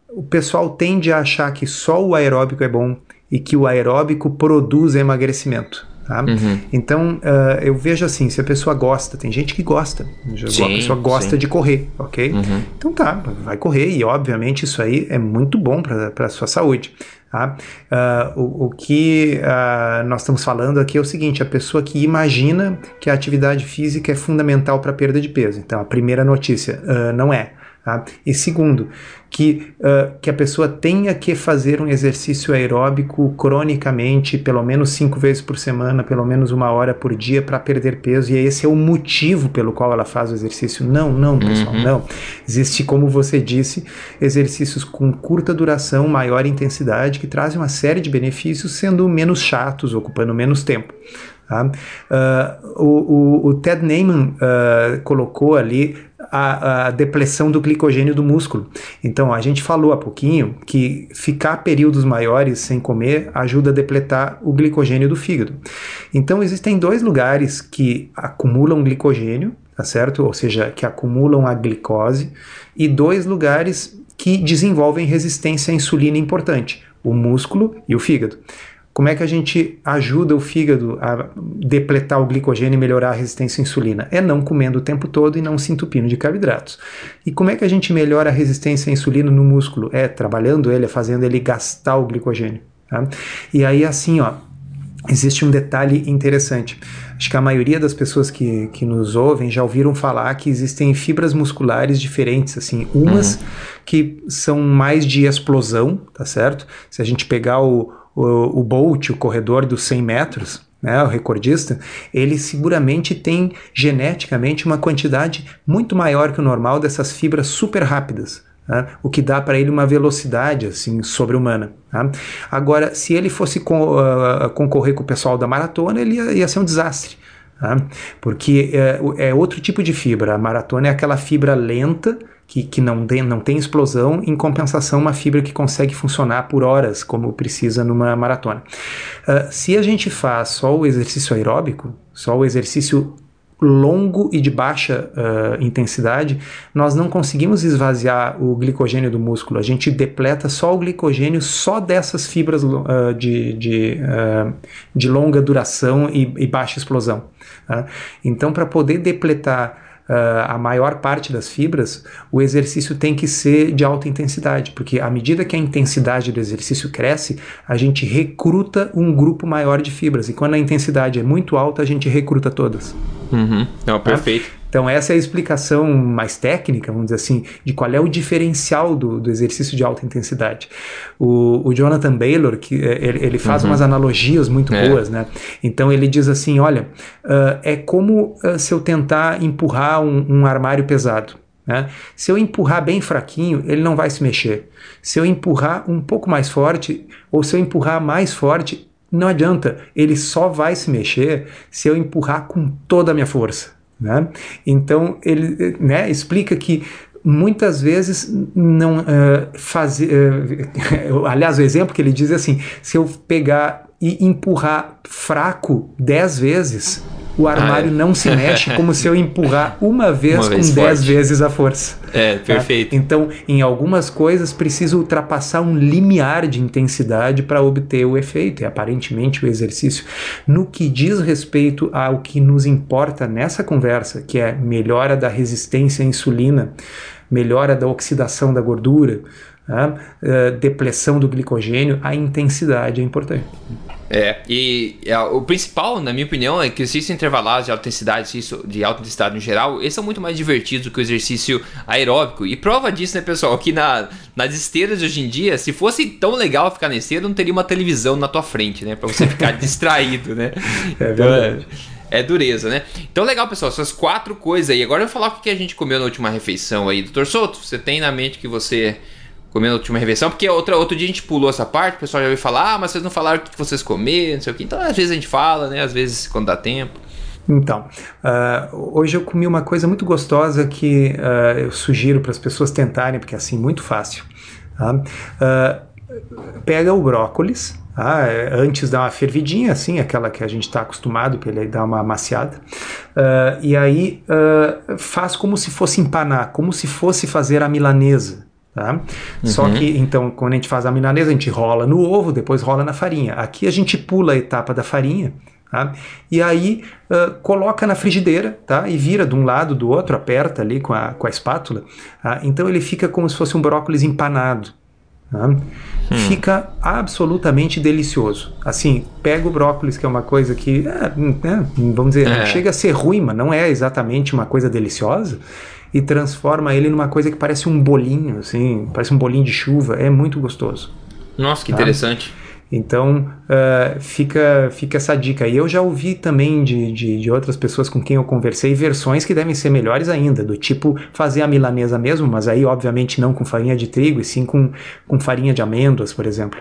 [SPEAKER 2] o pessoal tende a achar que só o aeróbico é bom e que o aeróbico produz emagrecimento. Tá? Uhum. Então, uh, eu vejo assim, se a pessoa gosta, tem gente que gosta, sim, a pessoa gosta sim. de correr, ok? Uhum. Então tá, vai correr e obviamente isso aí é muito bom para a sua saúde. Tá? Uh, o, o, que uh, nós estamos falando aqui é o seguinte: a pessoa que imagina que a atividade física é fundamental para a perda de peso. Então, a primeira notícia, não é. Tá? E segundo, que, uh, que a pessoa tenha que fazer um exercício aeróbico cronicamente, pelo menos cinco vezes por semana, pelo menos uma hora por dia, para perder peso, e esse é o motivo pelo qual ela faz o exercício. Não, não, pessoal, uhum. não. Existe, como você disse, exercícios com curta duração, maior intensidade, que trazem uma série de benefícios, sendo menos chatos, ocupando menos tempo. Uh, o, o, o, Ted Neyman uh, colocou ali a, a, depressão do glicogênio do músculo. Então, a gente falou há pouquinho que ficar períodos maiores sem comer ajuda a depletar o glicogênio do fígado. Então, existem dois lugares que acumulam glicogênio, tá certo? Ou seja, que acumulam a glicose, e dois lugares que desenvolvem resistência à insulina importante, o músculo e o fígado. Como é que a gente ajuda o fígado a depletar o glicogênio e melhorar a resistência à insulina? É não comendo o tempo todo e não se entupindo de carboidratos. E como é que a gente melhora a resistência à insulina no músculo? É trabalhando ele, é fazendo ele gastar o glicogênio. Tá? E aí, assim, ó, existe um detalhe interessante. Acho que a maioria das pessoas que, que nos ouvem já ouviram falar que existem fibras musculares diferentes, assim, umas uhum. que são mais de explosão, tá certo? Se a gente pegar o o, o Bolt, o corredor dos 100 metros, né, o recordista, ele seguramente tem geneticamente uma quantidade muito maior que o normal dessas fibras super rápidas. Né, o que dá para ele uma velocidade assim sobre-humana. Tá? Agora, se ele fosse co uh, concorrer com o pessoal da maratona, ele ia, ia ser um desastre. Tá? Porque é, é outro tipo de fibra. A maratona é aquela fibra lenta que, que não, tem, não tem explosão, em compensação, uma fibra que consegue funcionar por horas, como precisa numa maratona. Uh, se a gente faz só o exercício aeróbico, só o exercício longo e de baixa uh, intensidade, nós não conseguimos esvaziar o glicogênio do músculo. A gente depleta só o glicogênio só dessas fibras uh, de, de, uh, de longa duração e, e baixa explosão. Tá? Então, para poder depletar uh, a maior parte das fibras, o exercício tem que ser de alta intensidade, porque à medida que a intensidade do exercício cresce, a gente recruta um grupo maior de fibras, e quando a intensidade é muito alta, a gente recruta todas.
[SPEAKER 1] Uhum. Não, tá? perfeito. Tá?
[SPEAKER 2] Então, essa é a explicação mais técnica, vamos dizer assim, de qual é o diferencial do, do exercício de alta intensidade. O, o Jonathan Baylor, que é, ele, ele faz uhum. umas analogias muito é. boas, né? Então, ele diz assim: olha, uh, é como uh, se eu tentar empurrar um, um armário pesado. Né? Se eu empurrar bem fraquinho, ele não vai se mexer. Se eu empurrar um pouco mais forte, ou se eu empurrar mais forte, não adianta, ele só vai se mexer se eu empurrar com toda a minha força. Né? Então, ele né, explica que muitas vezes não uh, fazer. Uh, aliás, o exemplo que ele diz é assim: se eu pegar e empurrar fraco 10 vezes, o armário ah, é. não se mexe como se eu empurrar uma vez uma com vez dez vezes a força.
[SPEAKER 1] É, tá? perfeito.
[SPEAKER 2] Tá? Então, em algumas coisas, preciso ultrapassar um limiar de intensidade para obter o efeito, e aparentemente o exercício. No que diz respeito ao que nos importa nessa conversa, que é melhora da resistência à insulina, melhora da oxidação da gordura, né? uh, depressão do glicogênio, a intensidade é importante.
[SPEAKER 1] É, e é, o principal, na minha opinião, é que exercícios intervalados de alta intensidade, exercício de alta intensidade no geral, eles são muito mais divertidos do que o exercício aeróbico. E prova disso, né, pessoal, que na, nas esteiras de hoje em dia, se fosse tão legal ficar na esteira, não teria uma televisão na tua frente, né, pra você ficar distraído, né? É verdade. Então, é, é dureza, né? Então, legal, pessoal, essas quatro coisas aí. Agora eu vou falar o que a gente comeu na última refeição aí. Doutor Souto, você tem na mente que você comendo na última refeição, porque outra, outro dia a gente pulou essa parte, o pessoal já ouviu falar, ah, mas vocês não falaram o que vocês comeram, não sei o que. Então, às vezes a gente fala, né? Às vezes quando dá tempo.
[SPEAKER 2] Então, uh, hoje eu comi uma coisa muito gostosa que uh, eu sugiro para as pessoas tentarem, porque é assim, muito fácil. Uh, pega o brócolis, tá? antes dá uma fervidinha, assim, aquela que a gente está acostumado para ele dar uma amaciada, e aí faz como se fosse empanar, como se fosse fazer a milanesa. Tá? Uhum. Só que, então, quando a gente faz a milanesa, a gente rola no ovo, depois rola na farinha. Aqui a gente pula a etapa da farinha, tá? e aí uh, coloca na frigideira tá? e vira de um lado do outro, aperta ali com a, com a espátula. Tá? Então ele fica como se fosse um brócolis empanado. Tá? Hum. Fica absolutamente delicioso. Assim, pega o brócolis, que é uma coisa que, é, é, vamos dizer, é. chega a ser ruim, mas não é exatamente uma coisa deliciosa e transforma ele numa coisa que parece um bolinho, assim, parece um bolinho de chuva. É muito gostoso.
[SPEAKER 1] Nossa, que tá? interessante.
[SPEAKER 2] Então uh, fica, fica essa dica. E eu já ouvi também de, de, de, outras pessoas com quem eu conversei versões que devem ser melhores ainda, do tipo fazer a milanesa mesmo, mas aí obviamente não com farinha de trigo, e sim com, com farinha de amêndoas, por exemplo.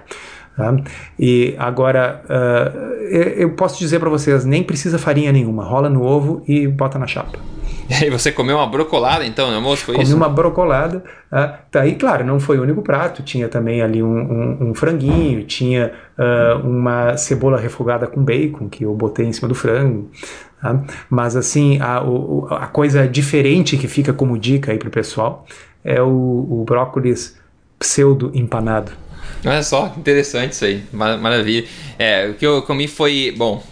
[SPEAKER 2] Tá? E agora uh, eu posso dizer para vocês, nem precisa farinha nenhuma, rola no ovo e bota na chapa.
[SPEAKER 1] E você comeu uma brocolada então no almoço, foi
[SPEAKER 2] Comi
[SPEAKER 1] isso?
[SPEAKER 2] uma brocolada. Uh, tá aí, claro, não foi o único prato. Tinha também ali um, um, um franguinho, tinha uh, uma cebola refogada com bacon que eu botei em cima do frango. Tá? Mas assim, a, o, a coisa diferente que fica como dica aí pro pessoal é o, o brócolis pseudo empanado.
[SPEAKER 1] Olha só, interessante isso aí, maravilha. É, o que eu comi foi, bom,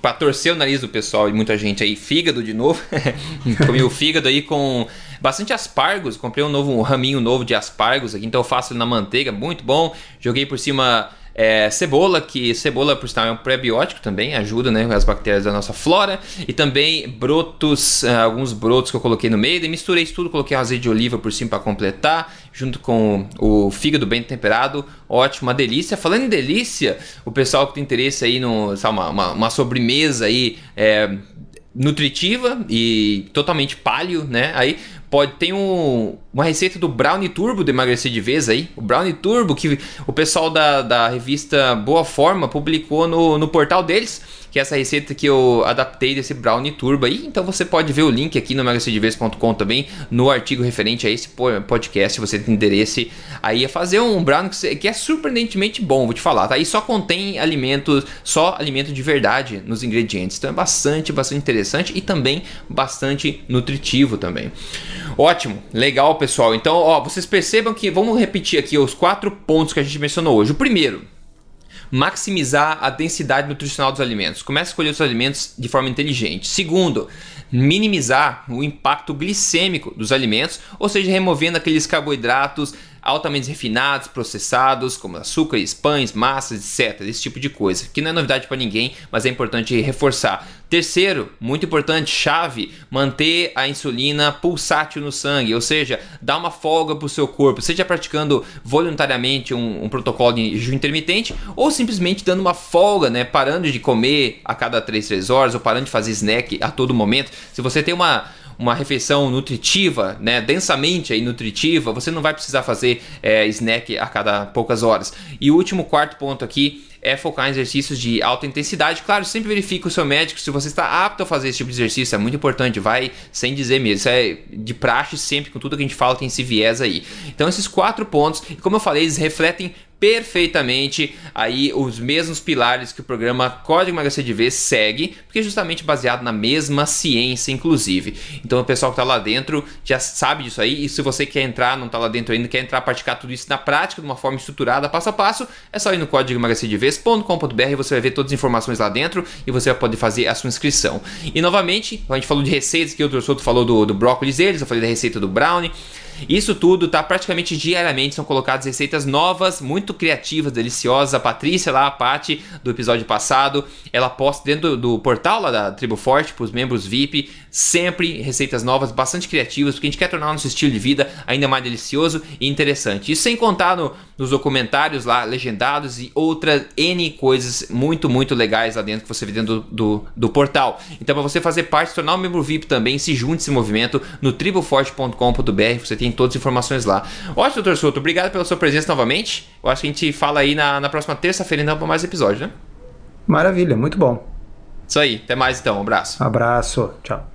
[SPEAKER 1] para torcer o nariz do pessoal e muita gente aí, fígado de novo. comi o fígado aí com bastante aspargos. Comprei um novo um raminho novo de aspargos aqui, então eu faço na manteiga, muito bom. Joguei por cima é, cebola, que cebola, por sinal, é um prebiótico também, ajuda né, as bactérias da nossa flora. E também brotos, uh, alguns brotos que eu coloquei no meio. E misturei isso tudo, coloquei azeite de oliva por cima para completar, junto com o fígado bem temperado. Ótimo, uma delícia. Falando em delícia, o pessoal que tem interesse aí no, sabe, uma, uma, uma sobremesa aí. É, nutritiva e totalmente palio, né? Aí pode tem um, uma receita do Brownie Turbo de emagrecer de vez aí. O Brownie Turbo que o pessoal da, da revista Boa Forma publicou no, no portal deles que é essa receita que eu adaptei desse brownie turbo aí. Então você pode ver o link aqui no emagrecerdeves.com também, no artigo referente a esse podcast, se você tem interesse aí a fazer um brownie que é surpreendentemente bom, vou te falar, tá? E só contém alimentos, só alimento de verdade nos ingredientes. Então é bastante, bastante interessante e também bastante nutritivo também. Ótimo, legal pessoal. Então, ó, vocês percebam que vamos repetir aqui os quatro pontos que a gente mencionou hoje. O primeiro, maximizar a densidade nutricional dos alimentos. Comece a escolher os alimentos de forma inteligente. Segundo, minimizar o impacto glicêmico dos alimentos, ou seja, removendo aqueles carboidratos altamente refinados, processados, como açúcares, pães, massas, etc. Esse tipo de coisa, que não é novidade para ninguém, mas é importante reforçar. Terceiro, muito importante, chave, manter a insulina pulsátil no sangue, ou seja, dar uma folga para o seu corpo, seja praticando voluntariamente um, um, protocolo de jejum intermitente ou simplesmente dando uma folga, né, parando de comer a cada 3, 3 horas ou parando de fazer snack a todo momento. Se você tem uma uma refeição nutritiva, né, densamente aí nutritiva, você não vai precisar fazer é, snack a cada poucas horas. E o último quarto ponto aqui é focar em exercícios de alta intensidade. Claro, sempre verifique o seu médico se você está apto a fazer esse tipo de exercício, é muito importante, vai sem dizer mesmo. Isso é de praxe sempre, com tudo que a gente fala tem esse viés aí. Então, esses quatro pontos, como eu falei, eles refletem perfeitamente aí os mesmos pilares que o programa Código Vez segue, porque é justamente baseado na mesma ciência, inclusive. Então o pessoal que está lá dentro já sabe disso aí, e se você quer entrar, não está lá dentro ainda, quer entrar praticar tudo isso na prática, de uma forma estruturada, passo a passo, é só ir no código e você vai ver todas as informações lá dentro e você vai poder fazer a sua inscrição. E novamente, a gente falou de receitas, que o. Soto falou do, do brócolis deles, eu falei da receita do brownie. Isso tudo tá praticamente diariamente, são colocadas receitas novas, muito criativas, deliciosas. A Patrícia lá, a Paty, do episódio passado, ela posta dentro do, portal lá da Tribo Forte para os membros VIP, sempre receitas novas, bastante criativas, porque a gente quer tornar o nosso estilo de vida ainda mais delicioso e interessante. Isso sem contar no, nos documentários lá, legendados e outras N coisas muito, muito legais lá dentro que você vê dentro do, do, do portal. Então, para você fazer parte, se tornar um membro VIP também, se junte esse movimento no triboforte.com.br, você tem todas as informações lá. Ótimo, doutor Souto, obrigado pela sua presença novamente. Eu acho que a gente fala aí na, na próxima terça-feira então para mais episódio, né?
[SPEAKER 2] Maravilha, muito bom.
[SPEAKER 1] Isso aí, até mais então, um abraço.
[SPEAKER 2] abraço, tchau.